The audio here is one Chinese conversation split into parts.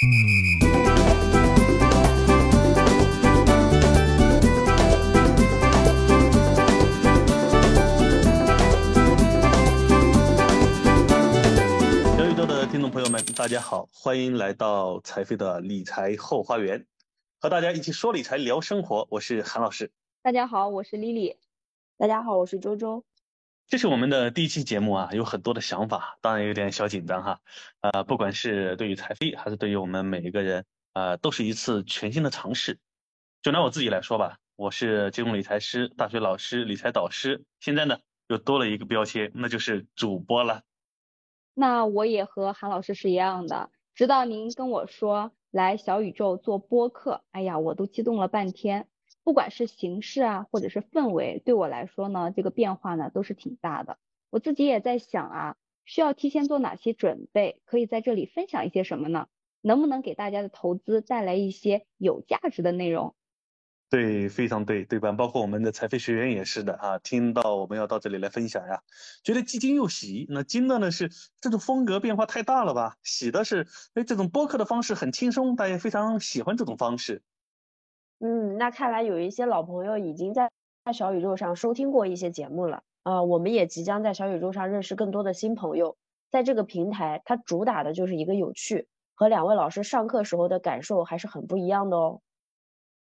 小宇宙的听众朋友们，大家好，欢迎来到财飞的理财后花园，和大家一起说理财、聊生活。我是韩老师。大家好，我是丽丽。大家好，我是周周。这是我们的第一期节目啊，有很多的想法，当然有点小紧张哈。呃，不管是对于财飞，还是对于我们每一个人，呃，都是一次全新的尝试。就拿我自己来说吧，我是金融理财师、大学老师、理财导师，现在呢又多了一个标签，那就是主播了。那我也和韩老师是一样的，直到您跟我说来小宇宙做播客，哎呀，我都激动了半天。不管是形式啊，或者是氛围，对我来说呢，这个变化呢都是挺大的。我自己也在想啊，需要提前做哪些准备？可以在这里分享一些什么呢？能不能给大家的投资带来一些有价值的内容？对，非常对，对吧？包括我们的财飞学员也是的啊，听到我们要到这里来分享呀，觉得既惊又喜。那惊的呢是这种风格变化太大了吧？喜的是，哎，这种播客的方式很轻松，大家非常喜欢这种方式。嗯，那看来有一些老朋友已经在小宇宙上收听过一些节目了啊，我们也即将在小宇宙上认识更多的新朋友。在这个平台，它主打的就是一个有趣，和两位老师上课时候的感受还是很不一样的哦。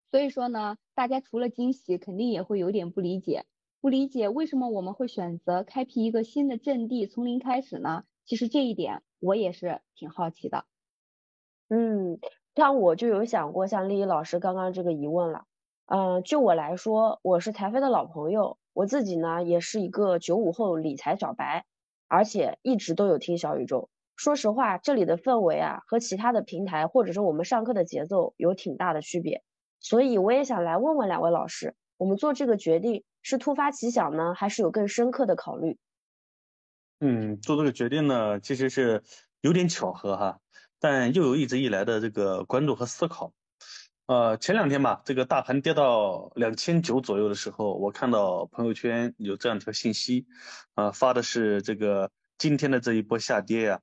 所以说呢，大家除了惊喜，肯定也会有点不理解，不理解为什么我们会选择开辟一个新的阵地，从零开始呢？其实这一点我也是挺好奇的。嗯，像我就有想过像丽丽老师刚刚这个疑问了。嗯，就我来说，我是台飞的老朋友，我自己呢也是一个九五后理财小白，而且一直都有听小宇宙。说实话，这里的氛围啊，和其他的平台或者是我们上课的节奏有挺大的区别。所以我也想来问问两位老师，我们做这个决定是突发奇想呢，还是有更深刻的考虑？嗯，做这个决定呢，其实是有点巧合哈，但又有一直以来的这个关注和思考。呃，前两天吧，这个大盘跌到两千九左右的时候，我看到朋友圈有这样一条信息，啊，发的是这个今天的这一波下跌呀，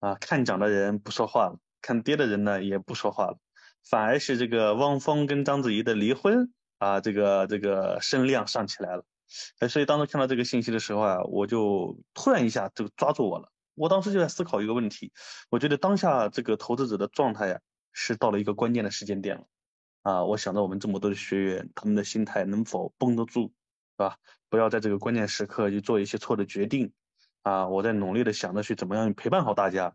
啊，看涨的人不说话了，看跌的人呢也不说话了。反而是这个汪峰跟章子怡的离婚啊，这个这个声量上起来了，哎，所以当时看到这个信息的时候啊，我就突然一下就抓住我了。我当时就在思考一个问题，我觉得当下这个投资者的状态呀，是到了一个关键的时间点了。啊，我想着我们这么多的学员，他们的心态能否绷得住，是吧？不要在这个关键时刻去做一些错的决定。啊，我在努力的想着去怎么样陪伴好大家。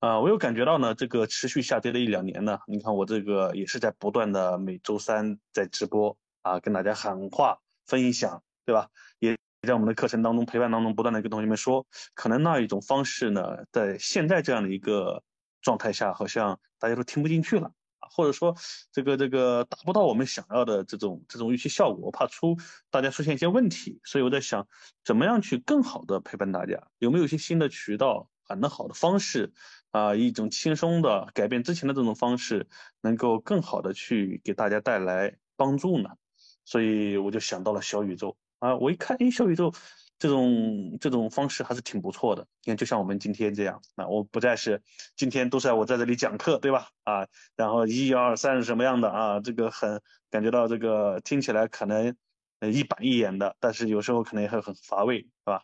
啊，我有感觉到呢，这个持续下跌的一两年呢，你看我这个也是在不断的每周三在直播啊，跟大家喊话分享，对吧？也在我们的课程当中陪伴当中不断的跟同学们说，可能那一种方式呢，在现在这样的一个状态下，好像大家都听不进去了，或者说这个这个达不到我们想要的这种这种预期效果，我怕出大家出现一些问题，所以我在想，怎么样去更好的陪伴大家，有没有一些新的渠道？很的好的方式，啊，一种轻松的改变之前的这种方式，能够更好的去给大家带来帮助呢。所以我就想到了小宇宙啊，我一看，哎，小宇宙这种这种方式还是挺不错的。你看，就像我们今天这样，那我不再是今天都是我在这里讲课，对吧？啊，然后一二三是什么样的啊？这个很感觉到这个听起来可能。一板一眼的，但是有时候可能也会很乏味，是吧？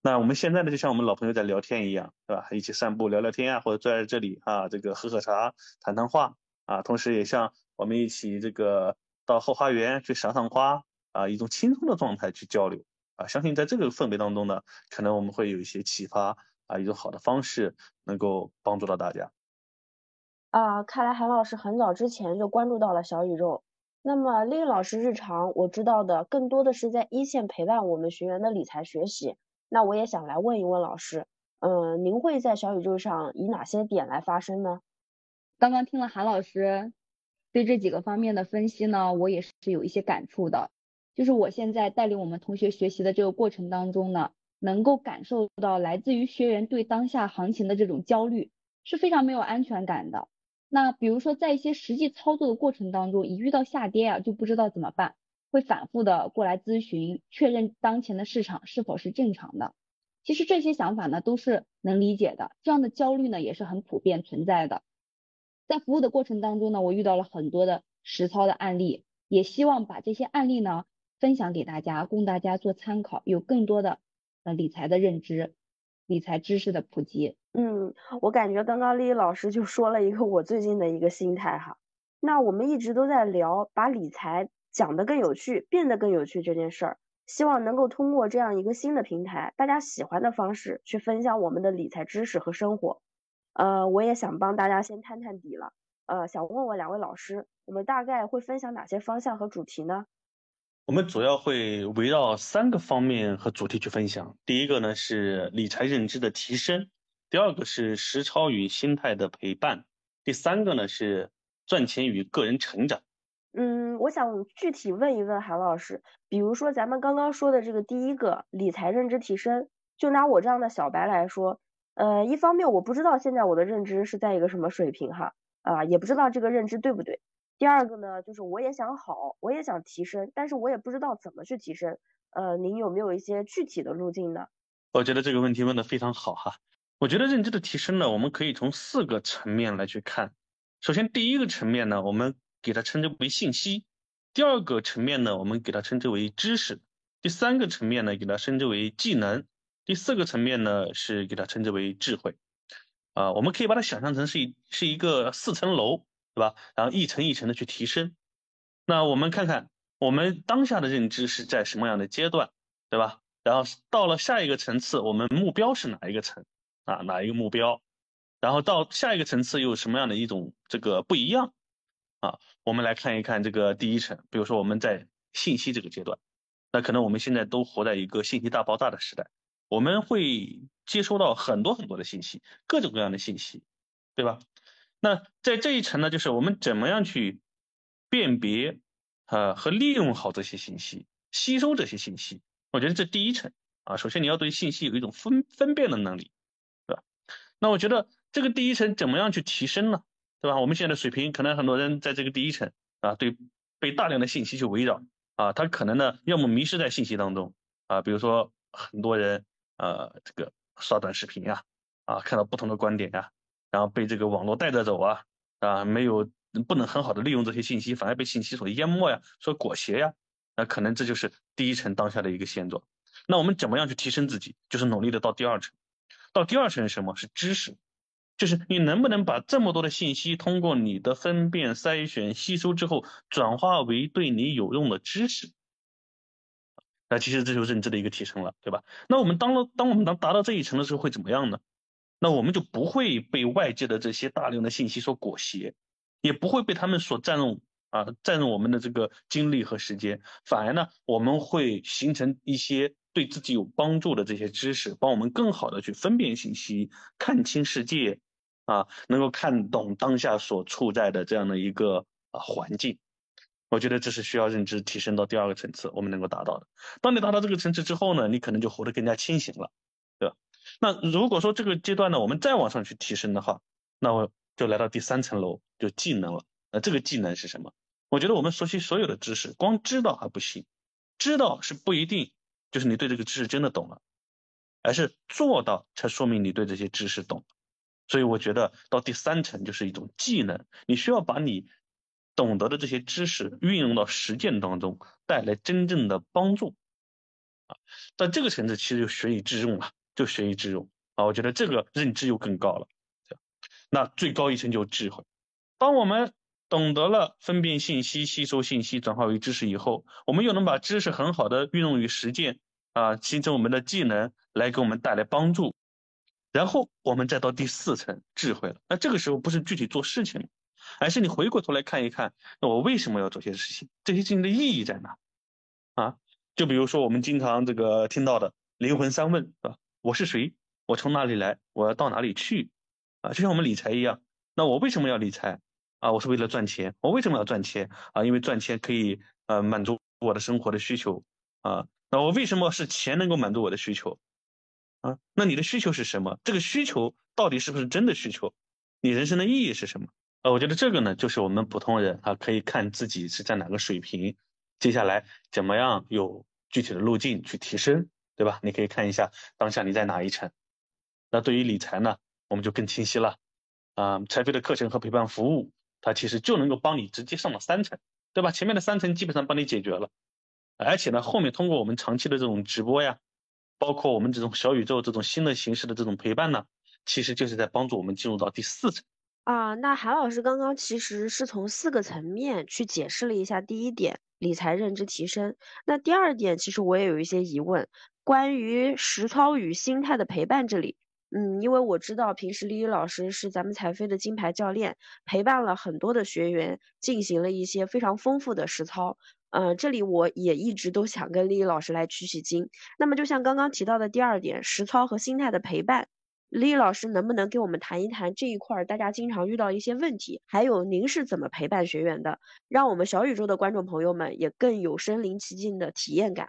那我们现在呢，就像我们老朋友在聊天一样，是吧？一起散步聊聊天啊，或者坐在这里啊，这个喝喝茶、谈谈话啊，同时也像我们一起这个到后花园去赏赏花啊，一种轻松的状态去交流啊。相信在这个氛围当中呢，可能我们会有一些启发啊，一种好的方式能够帮助到大家。啊，看来韩老师很早之前就关注到了小宇宙。那么，丽丽老师日常我知道的更多的是在一线陪伴我们学员的理财学习。那我也想来问一问老师，嗯，您会在小宇宙上以哪些点来发声呢？刚刚听了韩老师对这几个方面的分析呢，我也是有一些感触的。就是我现在带领我们同学学习的这个过程当中呢，能够感受到来自于学员对当下行情的这种焦虑，是非常没有安全感的。那比如说，在一些实际操作的过程当中，一遇到下跌啊，就不知道怎么办，会反复的过来咨询，确认当前的市场是否是正常的。其实这些想法呢，都是能理解的，这样的焦虑呢，也是很普遍存在的。在服务的过程当中呢，我遇到了很多的实操的案例，也希望把这些案例呢分享给大家，供大家做参考，有更多的呃理财的认知、理财知识的普及。嗯，我感觉刚刚丽丽老师就说了一个我最近的一个心态哈。那我们一直都在聊把理财讲得更有趣，变得更有趣这件事儿，希望能够通过这样一个新的平台，大家喜欢的方式去分享我们的理财知识和生活。呃，我也想帮大家先探探底了。呃，想问问两位老师，我们大概会分享哪些方向和主题呢？我们主要会围绕三个方面和主题去分享。第一个呢是理财认知的提升，第二个是实操与心态的陪伴，第三个呢是赚钱与个人成长。嗯，我想具体问一问韩老师，比如说咱们刚刚说的这个第一个理财认知提升，就拿我这样的小白来说。呃，一方面我不知道现在我的认知是在一个什么水平哈，啊，也不知道这个认知对不对。第二个呢，就是我也想好，我也想提升，但是我也不知道怎么去提升。呃，您有没有一些具体的路径呢？我觉得这个问题问的非常好哈。我觉得认知的提升呢，我们可以从四个层面来去看。首先，第一个层面呢，我们给它称之为信息；第二个层面呢，我们给它称之为知识；第三个层面呢，给它称之为技能。第四个层面呢，是给它称之为智慧，啊，我们可以把它想象成是一是一个四层楼，对吧？然后一层一层的去提升。那我们看看我们当下的认知是在什么样的阶段，对吧？然后到了下一个层次，我们目标是哪一个层啊？哪一个目标？然后到下一个层次又有什么样的一种这个不一样啊？我们来看一看这个第一层，比如说我们在信息这个阶段，那可能我们现在都活在一个信息大爆炸的时代。我们会接收到很多很多的信息，各种各样的信息，对吧？那在这一层呢，就是我们怎么样去辨别，呃，和利用好这些信息，吸收这些信息。我觉得这第一层啊，首先你要对信息有一种分分辨的能力，对吧？那我觉得这个第一层怎么样去提升呢？对吧？我们现在的水平，可能很多人在这个第一层啊，对，被大量的信息去围绕啊，他可能呢，要么迷失在信息当中啊，比如说很多人。呃，这个刷短视频呀，啊，看到不同的观点呀，然后被这个网络带着走啊，啊，没有不能很好的利用这些信息，反而被信息所淹没呀，所裹挟呀，那可能这就是第一层当下的一个现状。那我们怎么样去提升自己？就是努力的到第二层。到第二层是什么？是知识，就是你能不能把这么多的信息通过你的分辨、筛选、吸收之后，转化为对你有用的知识。那其实这就是认知的一个提升了，对吧？那我们当了，当我们能达到这一层的时候会怎么样呢？那我们就不会被外界的这些大量的信息所裹挟，也不会被他们所占用啊，占用我们的这个精力和时间。反而呢，我们会形成一些对自己有帮助的这些知识，帮我们更好的去分辨信息，看清世界，啊，能够看懂当下所处在的这样的一个啊环境。我觉得这是需要认知提升到第二个层次，我们能够达到的。当你达到这个层次之后呢，你可能就活得更加清醒了，那如果说这个阶段呢，我们再往上去提升的话，那我就来到第三层楼，就技能了。那这个技能是什么？我觉得我们熟悉所有的知识，光知道还不行，知道是不一定就是你对这个知识真的懂了，而是做到才说明你对这些知识懂。所以我觉得到第三层就是一种技能，你需要把你。懂得的这些知识运用到实践当中，带来真正的帮助啊！但这个层次其实就学以致用了，就学以致用啊！我觉得这个认知又更高了。那最高一层就是智慧。当我们懂得了分辨信息、吸收信息、转化为知识以后，我们又能把知识很好的运用于实践啊，形成我们的技能来给我们带来帮助。然后我们再到第四层智慧了。那这个时候不是具体做事情。而是你回过头来看一看，那我为什么要做些事情？这些事情的意义在哪？啊，就比如说我们经常这个听到的灵魂三问，是吧？我是谁？我从哪里来？我要到哪里去？啊，就像我们理财一样，那我为什么要理财？啊，我是为了赚钱。我为什么要赚钱？啊，因为赚钱可以呃满足我的生活的需求。啊，那我为什么是钱能够满足我的需求？啊，那你的需求是什么？这个需求到底是不是真的需求？你人生的意义是什么？呃，我觉得这个呢，就是我们普通人啊，可以看自己是在哪个水平，接下来怎么样有具体的路径去提升，对吧？你可以看一下当下你在哪一层。那对于理财呢，我们就更清晰了啊，财飞的课程和陪伴服务，它其实就能够帮你直接上到三层，对吧？前面的三层基本上帮你解决了，而且呢，后面通过我们长期的这种直播呀，包括我们这种小宇宙这种新的形式的这种陪伴呢，其实就是在帮助我们进入到第四层。啊，那韩老师刚刚其实是从四个层面去解释了一下第一点理财认知提升，那第二点其实我也有一些疑问，关于实操与心态的陪伴这里。嗯，因为我知道平时丽丽老师是咱们财飞的金牌教练，陪伴了很多的学员，进行了一些非常丰富的实操。呃，这里我也一直都想跟丽丽老师来取取经。那么就像刚刚提到的第二点，实操和心态的陪伴，丽丽老师能不能给我们谈一谈这一块大家经常遇到一些问题，还有您是怎么陪伴学员的，让我们小宇宙的观众朋友们也更有身临其境的体验感。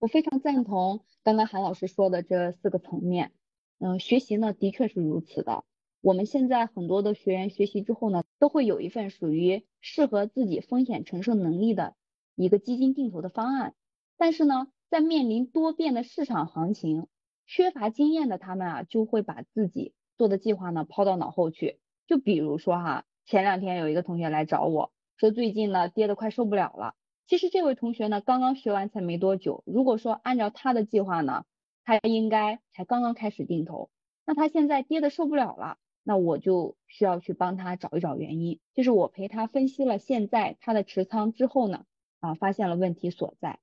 我非常赞同刚刚韩老师说的这四个层面。嗯，学习呢的确是如此的。我们现在很多的学员学习之后呢，都会有一份属于适合自己风险承受能力的一个基金定投的方案。但是呢，在面临多变的市场行情，缺乏经验的他们啊，就会把自己做的计划呢抛到脑后去。就比如说哈，前两天有一个同学来找我说，最近呢跌得快受不了了。其实这位同学呢刚刚学完才没多久，如果说按照他的计划呢。他应该才刚刚开始定投，那他现在跌的受不了了，那我就需要去帮他找一找原因。就是我陪他分析了现在他的持仓之后呢，啊，发现了问题所在，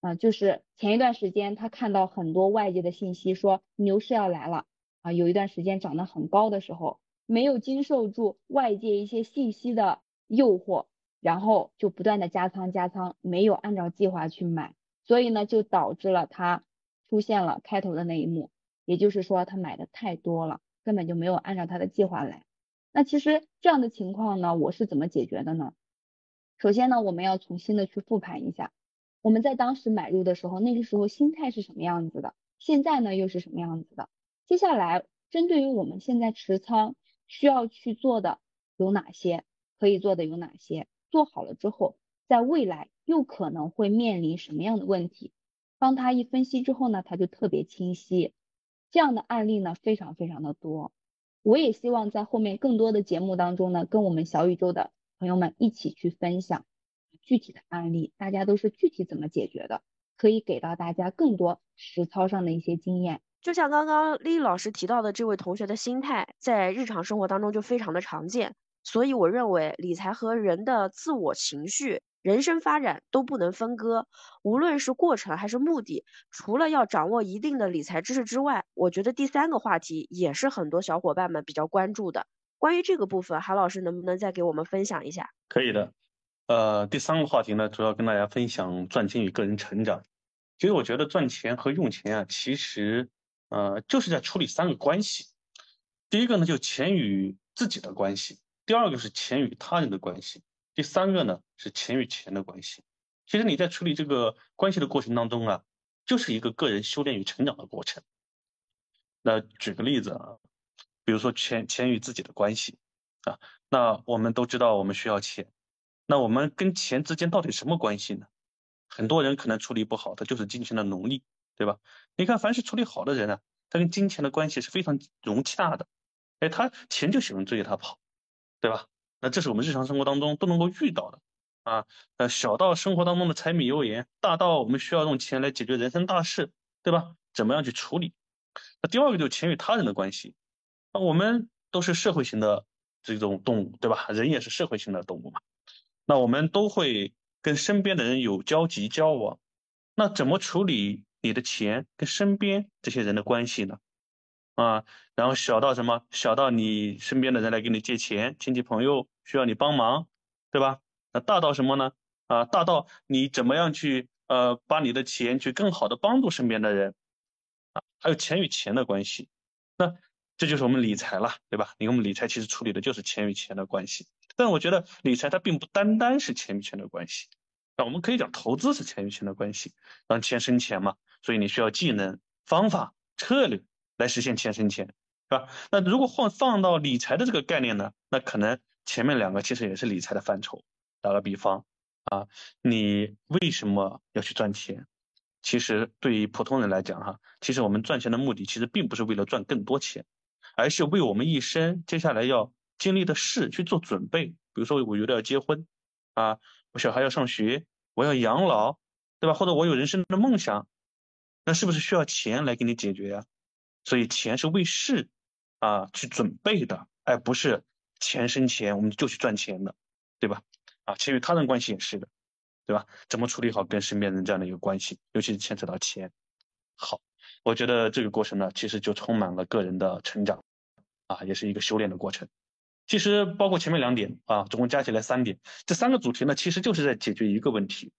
啊，就是前一段时间他看到很多外界的信息说牛市要来了，啊，有一段时间涨得很高的时候，没有经受住外界一些信息的诱惑，然后就不断的加仓加仓，没有按照计划去买，所以呢，就导致了他。出现了开头的那一幕，也就是说他买的太多了，根本就没有按照他的计划来。那其实这样的情况呢，我是怎么解决的呢？首先呢，我们要重新的去复盘一下，我们在当时买入的时候，那个时候心态是什么样子的？现在呢又是什么样子的？接下来针对于我们现在持仓需要去做的有哪些？可以做的有哪些？做好了之后，在未来又可能会面临什么样的问题？当他一分析之后呢，他就特别清晰。这样的案例呢，非常非常的多。我也希望在后面更多的节目当中呢，跟我们小宇宙的朋友们一起去分享具体的案例，大家都是具体怎么解决的，可以给到大家更多实操上的一些经验。就像刚刚丽丽老师提到的，这位同学的心态在日常生活当中就非常的常见。所以我认为理财和人的自我情绪。人生发展都不能分割，无论是过程还是目的，除了要掌握一定的理财知识之外，我觉得第三个话题也是很多小伙伴们比较关注的。关于这个部分，韩老师能不能再给我们分享一下？可以的。呃，第三个话题呢，主要跟大家分享赚钱与个人成长。其实我觉得赚钱和用钱啊，其实呃就是在处理三个关系。第一个呢，就钱与自己的关系；第二个是钱与他人的关系。第三个呢是钱与钱的关系。其实你在处理这个关系的过程当中啊，就是一个个人修炼与成长的过程。那举个例子啊，比如说钱钱与自己的关系啊，那我们都知道我们需要钱，那我们跟钱之间到底什么关系呢？很多人可能处理不好，他就是金钱的奴隶，对吧？你看，凡是处理好的人呢，他跟金钱的关系是非常融洽的，哎，他钱就喜欢追着他跑，对吧？那这是我们日常生活当中都能够遇到的啊，呃，小到生活当中的柴米油盐，大到我们需要用钱来解决人生大事，对吧？怎么样去处理？那第二个就是钱与他人的关系，那我们都是社会型的这种动物，对吧？人也是社会性的动物嘛，那我们都会跟身边的人有交集交往，那怎么处理你的钱跟身边这些人的关系呢？啊，然后小到什么？小到你身边的人来给你借钱，亲戚朋友需要你帮忙，对吧？那大到什么呢？啊，大到你怎么样去呃，把你的钱去更好的帮助身边的人，啊，还有钱与钱的关系，那这就是我们理财了，对吧？你看我们理财其实处理的就是钱与钱的关系，但我觉得理财它并不单单是钱与钱的关系，那我们可以讲投资是钱与钱的关系，让钱生钱嘛，所以你需要技能、方法、策略。来实现钱生钱，是吧？那如果换放到理财的这个概念呢？那可能前面两个其实也是理财的范畴。打个比方啊，你为什么要去赚钱？其实对于普通人来讲哈，其实我们赚钱的目的其实并不是为了赚更多钱，而是为我们一生接下来要经历的事去做准备。比如说，我有的要结婚，啊，我小孩要上学，我要养老，对吧？或者我有人生的梦想，那是不是需要钱来给你解决呀？所以钱是为事啊去准备的，而不是钱生钱我们就去赚钱的，对吧？啊，其实与他人关系也是的，对吧？怎么处理好跟身边人这样的一个关系，尤其是牵扯到钱。好，我觉得这个过程呢，其实就充满了个人的成长，啊，也是一个修炼的过程。其实包括前面两点啊，总共加起来三点，这三个主题呢，其实就是在解决一个问题，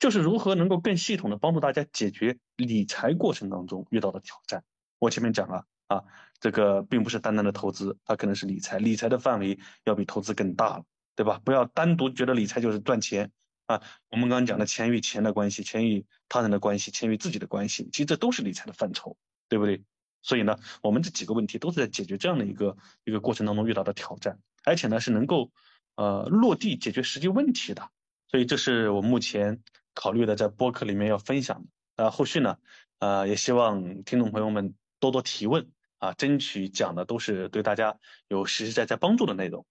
就是如何能够更系统的帮助大家解决理财过程当中遇到的挑战。我前面讲了啊，这个并不是单单的投资，它可能是理财，理财的范围要比投资更大了，对吧？不要单独觉得理财就是赚钱。啊，我们刚刚讲的钱与钱的关系，钱与他人的关系，钱与自己的关系，其实这都是理财的范畴，对不对？所以呢，我们这几个问题都是在解决这样的一个一个过程当中遇到的挑战，而且呢是能够呃落地解决实际问题的。所以这是我目前考虑的在播客里面要分享的。呃，后续呢，呃也希望听众朋友们多多提问啊，争取讲的都是对大家有实实在在帮助的内容。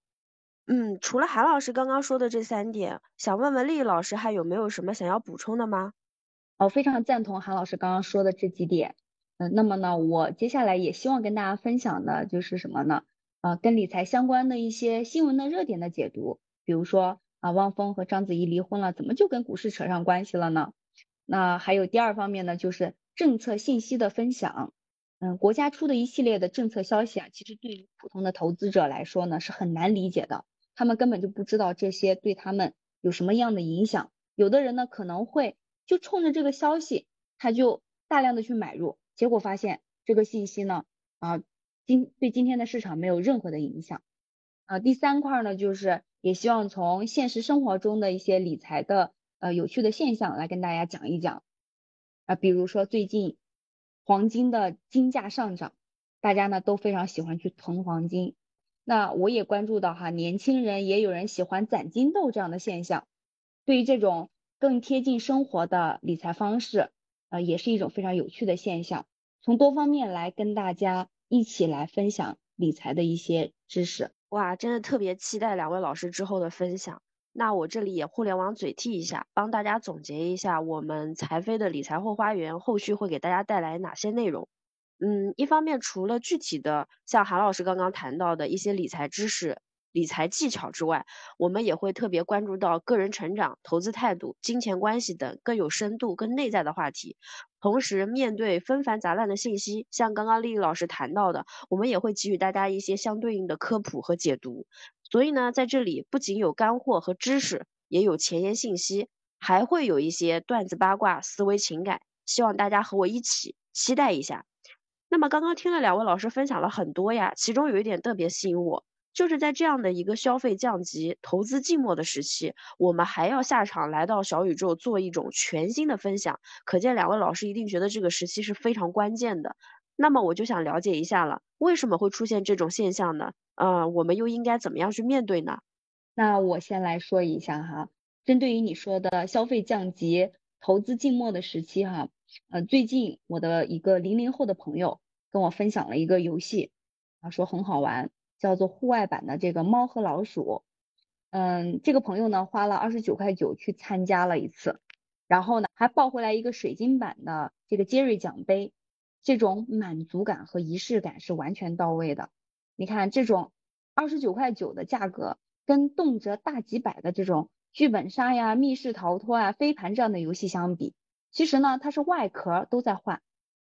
嗯，除了韩老师刚刚说的这三点，想问问丽丽老师还有没有什么想要补充的吗？我非常赞同韩老师刚刚说的这几点。嗯，那么呢，我接下来也希望跟大家分享的就是什么呢？啊，跟理财相关的一些新闻的热点的解读。比如说啊，汪峰和章子怡离婚了，怎么就跟股市扯上关系了呢？那还有第二方面呢，就是政策信息的分享。嗯，国家出的一系列的政策消息啊，其实对于普通的投资者来说呢，是很难理解的。他们根本就不知道这些对他们有什么样的影响。有的人呢可能会就冲着这个消息，他就大量的去买入，结果发现这个信息呢啊今对今天的市场没有任何的影响。啊，第三块呢就是也希望从现实生活中的一些理财的呃有趣的现象来跟大家讲一讲。啊，比如说最近黄金的金价上涨，大家呢都非常喜欢去囤黄金。那我也关注到哈，年轻人也有人喜欢攒金豆这样的现象。对于这种更贴近生活的理财方式，呃，也是一种非常有趣的现象。从多方面来跟大家一起来分享理财的一些知识。哇，真的特别期待两位老师之后的分享。那我这里也互联网嘴替一下，帮大家总结一下我们财飞的理财后花园后续会给大家带来哪些内容。嗯，一方面除了具体的像韩老师刚刚谈到的一些理财知识、理财技巧之外，我们也会特别关注到个人成长、投资态度、金钱关系等更有深度、更内在的话题。同时，面对纷繁杂乱的信息，像刚刚丽丽老师谈到的，我们也会给予大家一些相对应的科普和解读。所以呢，在这里不仅有干货和知识，也有前沿信息，还会有一些段子、八卦、思维、情感，希望大家和我一起期待一下。那么刚刚听了两位老师分享了很多呀，其中有一点特别吸引我，就是在这样的一个消费降级、投资静默的时期，我们还要下场来到小宇宙做一种全新的分享，可见两位老师一定觉得这个时期是非常关键的。那么我就想了解一下了，为什么会出现这种现象呢？呃，我们又应该怎么样去面对呢？那我先来说一下哈，针对于你说的消费降级、投资静默的时期哈。呃，最近我的一个零零后的朋友跟我分享了一个游戏，他说很好玩，叫做户外版的这个猫和老鼠。嗯，这个朋友呢花了二十九块九去参加了一次，然后呢还抱回来一个水晶版的这个杰瑞奖杯，这种满足感和仪式感是完全到位的。你看这种二十九块九的价格，跟动辄大几百的这种剧本杀呀、密室逃脱啊、飞盘这样的游戏相比，其实呢，它是外壳都在换，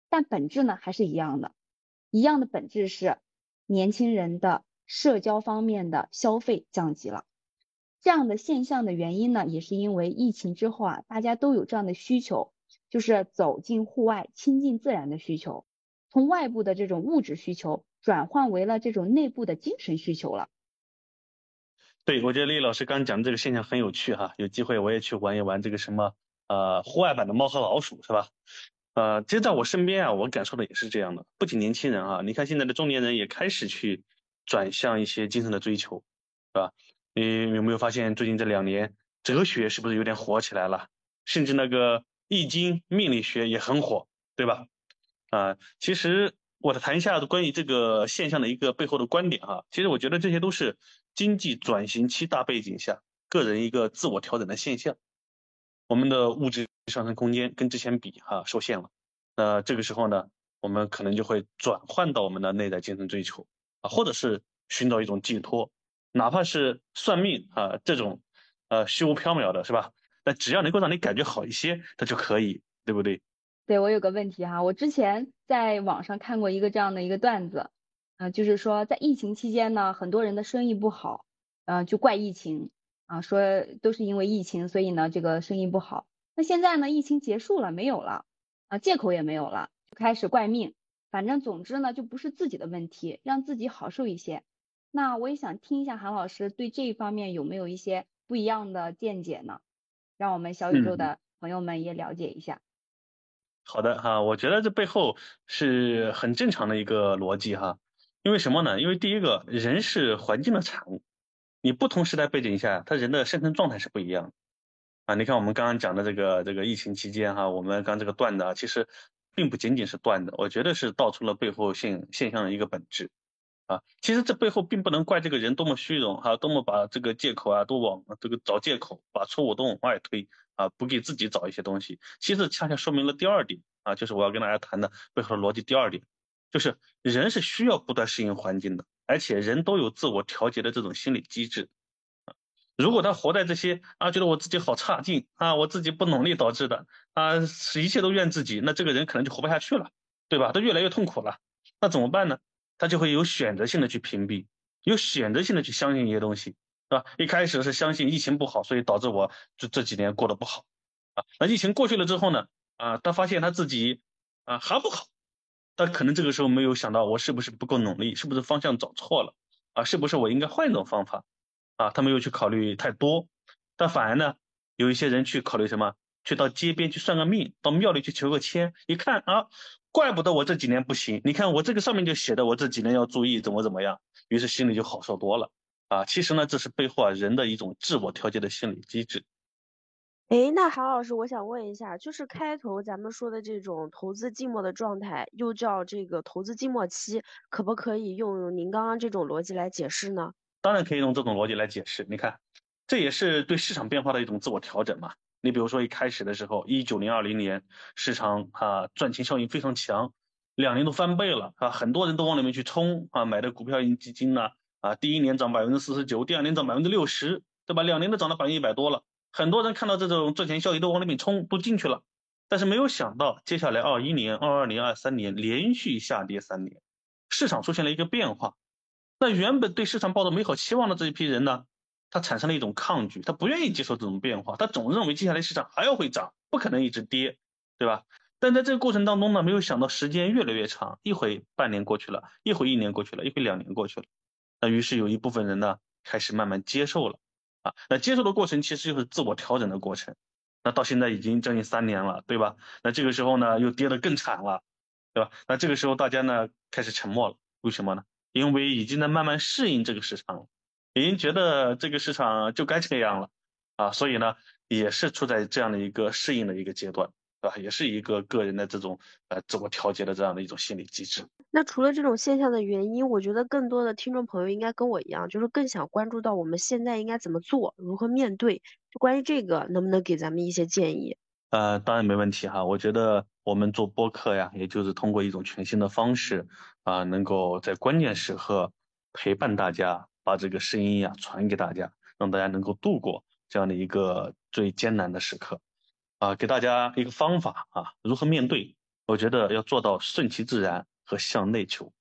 但本质呢还是一样的。一样的本质是年轻人的社交方面的消费降级了。这样的现象的原因呢，也是因为疫情之后啊，大家都有这样的需求，就是走进户外、亲近自然的需求，从外部的这种物质需求转换为了这种内部的精神需求了。对，我觉得丽老师刚讲的这个现象很有趣哈，有机会我也去玩一玩这个什么。呃，户外版的猫和老鼠是吧？呃，其实在我身边啊，我感受的也是这样的。不仅年轻人啊，你看现在的中年人也开始去转向一些精神的追求，是吧？你有没有发现最近这两年哲学是不是有点火起来了？甚至那个易经命理学也很火，对吧？啊，其实我谈一下关于这个现象的一个背后的观点哈。其实我觉得这些都是经济转型期大背景下个人一个自我调整的现象。我们的物质上升空间跟之前比哈受限了，那这个时候呢，我们可能就会转换到我们的内在精神追求啊，或者是寻找一种寄托，哪怕是算命啊这种呃虚无缥缈的是吧？那只要能够让你感觉好一些，它就可以，对不对？对我有个问题哈，我之前在网上看过一个这样的一个段子，啊，就是说在疫情期间呢，很多人的生意不好，嗯，就怪疫情啊，说都是因为疫情，所以呢这个生意不好。那现在呢，疫情结束了，没有了啊，借口也没有了，就开始怪命。反正总之呢，就不是自己的问题，让自己好受一些。那我也想听一下韩老师对这一方面有没有一些不一样的见解呢？让我们小宇宙的朋友们也了解一下。好的哈，我觉得这背后是很正常的一个逻辑哈，因为什么呢？因为第一个人是环境的产物，你不同时代背景下，他人的生存状态是不一样的啊。你看我们刚刚讲的这个这个疫情期间哈，我们刚这个段子其实并不仅仅是断的，我觉得是道出了背后现现象的一个本质啊。其实这背后并不能怪这个人多么虚荣哈，多么把这个借口啊都往这个找借口，把错误都往外推。啊，不给自己找一些东西，其实恰恰说明了第二点啊，就是我要跟大家谈的背后的逻辑。第二点，就是人是需要不断适应环境的，而且人都有自我调节的这种心理机制。如果他活在这些啊，觉得我自己好差劲啊，我自己不努力导致的啊，是一切都怨自己，那这个人可能就活不下去了，对吧？他越来越痛苦了，那怎么办呢？他就会有选择性的去屏蔽，有选择性的去相信一些东西。是吧？一开始是相信疫情不好，所以导致我这这几年过得不好，啊，那疫情过去了之后呢？啊，他发现他自己啊还不好，他可能这个时候没有想到我是不是不够努力，是不是方向找错了，啊，是不是我应该换一种方法，啊，他没有去考虑太多，但反而呢，有一些人去考虑什么？去到街边去算个命，到庙里去求个签，一看啊，怪不得我这几年不行，你看我这个上面就写的我这几年要注意怎么怎么样，于是心里就好受多了。啊，其实呢，这是背后啊人的一种自我调节的心理机制。哎，那韩老师，我想问一下，就是开头咱们说的这种投资寂寞的状态，又叫这个投资静默期，可不可以用您刚刚这种逻辑来解释呢？当然可以用这种逻辑来解释。你看，这也是对市场变化的一种自我调整嘛。你比如说一开始的时候，一九年、二零年市场啊赚钱效应非常强，两年都翻倍了啊，很多人都往里面去冲啊，买的股票型基金呢。啊，第一年涨百分之四十九，第二年涨百分之六十，对吧？两年都涨了百分之一百多了。很多人看到这种赚钱效应都往里面冲，都进去了。但是没有想到，接下来二一年、二二年、二三年连续下跌三年，市场出现了一个变化。那原本对市场抱着美好期望的这一批人呢，他产生了一种抗拒，他不愿意接受这种变化，他总认为接下来市场还要会涨，不可能一直跌，对吧？但在这个过程当中呢，没有想到时间越来越长，一回半年过去了，一回一年过去了，一回两年过去了。那于是有一部分人呢，开始慢慢接受了，啊，那接受的过程其实就是自我调整的过程。那到现在已经将近三年了，对吧？那这个时候呢，又跌得更惨了，对吧？那这个时候大家呢开始沉默了，为什么呢？因为已经在慢慢适应这个市场了，已经觉得这个市场就该这样了，啊，所以呢，也是处在这样的一个适应的一个阶段。对吧？也是一个个人的这种呃自我调节的这样的一种心理机制。那除了这种现象的原因，我觉得更多的听众朋友应该跟我一样，就是更想关注到我们现在应该怎么做，如何面对。就关于这个，能不能给咱们一些建议？呃，当然没问题哈。我觉得我们做播客呀，也就是通过一种全新的方式啊，能够在关键时刻陪伴大家，把这个声音呀传给大家，让大家能够度过这样的一个最艰难的时刻。啊，给大家一个方法啊，如何面对？我觉得要做到顺其自然和向内求。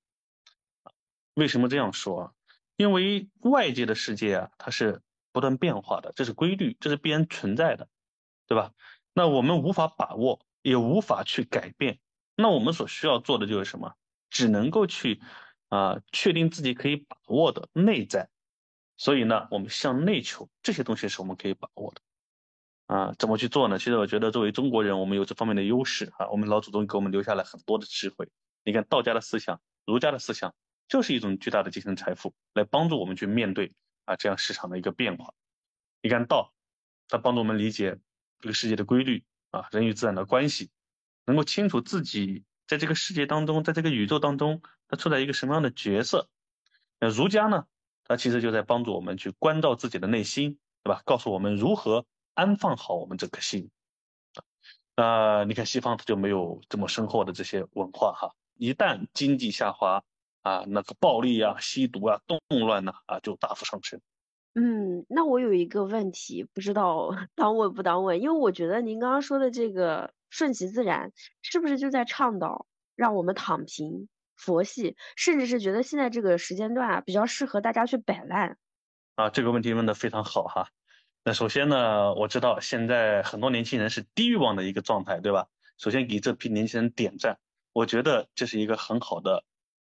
为什么这样说？因为外界的世界啊，它是不断变化的，这是规律，这是必然存在的，对吧？那我们无法把握，也无法去改变。那我们所需要做的就是什么？只能够去啊，确定自己可以把握的内在。所以呢，我们向内求，这些东西是我们可以把握的。啊，怎么去做呢？其实我觉得，作为中国人，我们有这方面的优势啊。我们老祖宗给我们留下了很多的智慧。你看，道家的思想、儒家的思想，就是一种巨大的精神财富，来帮助我们去面对啊这样市场的一个变化。你看，道它帮助我们理解这个世界的规律啊，人与自然的关系，能够清楚自己在这个世界当中，在这个宇宙当中，他处在一个什么样的角色？那儒家呢，它其实就在帮助我们去关照自己的内心，对吧？告诉我们如何安放好我们这颗心。呃，你看西方它就没有这么深厚的这些文化哈，一旦经济下滑啊，那个暴力啊、吸毒啊、动乱呢啊，就大幅上升。嗯，那我有一个问题，不知道当问不当问，因为我觉得您刚刚说的这个顺其自然，是不是就在倡导让我们躺平、佛系，甚至是觉得现在这个时间段啊，比较适合大家去摆烂？啊，这个问题问的非常好哈。那首先呢，我知道现在很多年轻人是低欲望的一个状态，对吧？首先给这批年轻人点赞，我觉得这是一个很好的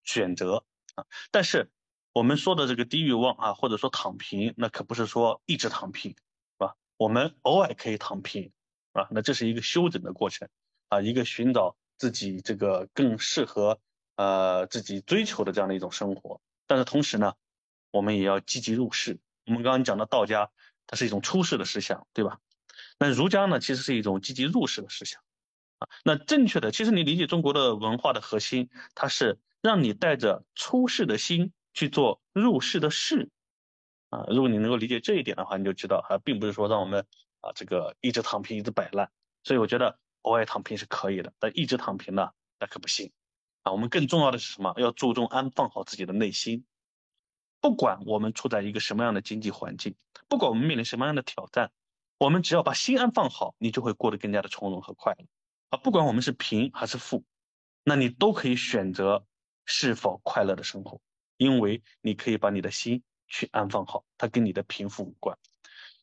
选择啊。但是。我们说的这个低欲望啊，或者说躺平，那可不是说一直躺平，是吧？我们偶尔可以躺平，啊，那这是一个休整的过程，啊，一个寻找自己这个更适合呃自己追求的这样的一种生活。但是同时呢，我们也要积极入世。我们刚刚讲的道家，它是一种出世的思想，对吧？那儒家呢，其实是一种积极入世的思想，啊，那正确的，其实你理解中国的文化的核心，它是让你带着出世的心。去做入世的事，啊，如果你能够理解这一点的话，你就知道啊，并不是说让我们啊这个一直躺平，一直摆烂。所以我觉得偶尔躺平是可以的，但一直躺平呢，那可不行。啊，我们更重要的是什么？要注重安放好自己的内心。不管我们处在一个什么样的经济环境，不管我们面临什么样的挑战，我们只要把心安放好，你就会过得更加的从容和快乐。啊，不管我们是贫还是富，那你都可以选择是否快乐的生活。因为你可以把你的心去安放好，它跟你的贫富无关。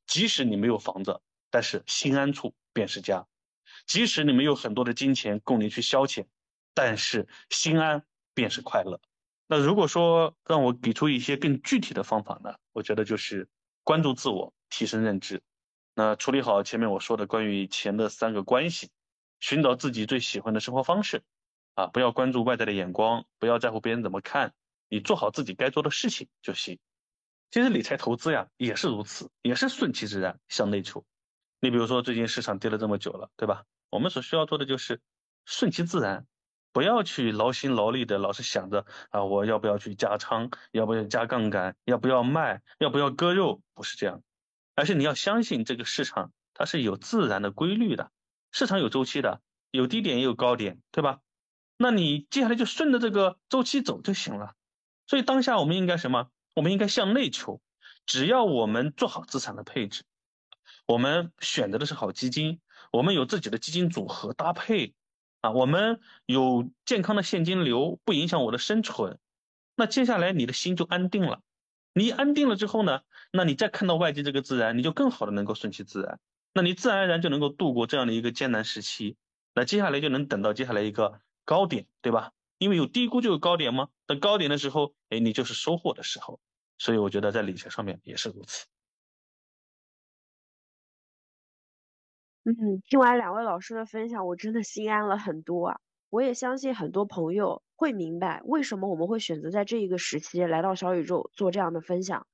即使你没有房子，但是心安处便是家；即使你没有很多的金钱供你去消遣，但是心安便是快乐。那如果说让我给出一些更具体的方法呢？我觉得就是关注自我，提升认知。那处理好前面我说的关于钱的三个关系，寻找自己最喜欢的生活方式，啊，不要关注外在的眼光，不要在乎别人怎么看。你做好自己该做的事情就行。其实理财投资呀也是如此，也是顺其自然向内求。你比如说最近市场跌了这么久了，对吧？我们所需要做的就是顺其自然，不要去劳心劳力的老是想着啊我要不要去加仓，要不要加杠杆，要不要卖，要不要割肉，不是这样。而是你要相信这个市场它是有自然的规律的，市场有周期的，有低点也有高点，对吧？那你接下来就顺着这个周期走就行了。所以当下我们应该什么？我们应该向内求。只要我们做好资产的配置，我们选择的是好基金，我们有自己的基金组合搭配，啊，我们有健康的现金流，不影响我的生存。那接下来你的心就安定了。你安定了之后呢？那你再看到外界这个自然，你就更好的能够顺其自然。那你自然而然就能够度过这样的一个艰难时期。那接下来就能等到接下来一个高点，对吧？因为有低估就有高点吗？等高点的时候，哎，你就是收获的时候。所以我觉得在理财上面也是如此。嗯，听完两位老师的分享，我真的心安了很多啊！我也相信很多朋友会明白为什么我们会选择在这一个时期来到小宇宙做这样的分享。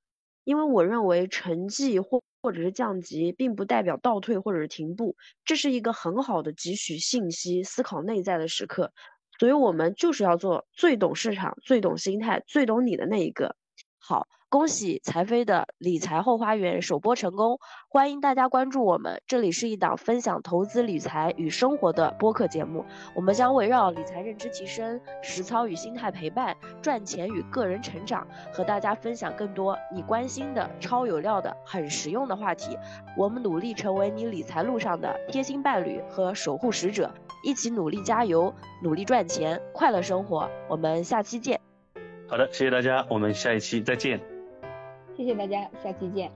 因为我认为沉寂或或者是降级，并不代表倒退或者是停步，这是一个很好的汲取信息、思考内在的时刻。所以我们就是要做最懂市场、最懂心态、最懂你的那一个。好，恭喜财飞的理财后花园首播成功，欢迎大家关注我们。这里是一档分享投资理财与生活的播客节目，我们将围绕理财认知提升、实操与心态陪伴、赚钱与个人成长，和大家分享更多你关心的超有料的、很实用的话题。我们努力成为你理财路上的贴心伴侣和守护使者。一起努力加油，努力赚钱，快乐生活。我们下期见。好的，谢谢大家，我们下一期再见。谢谢大家，下期见。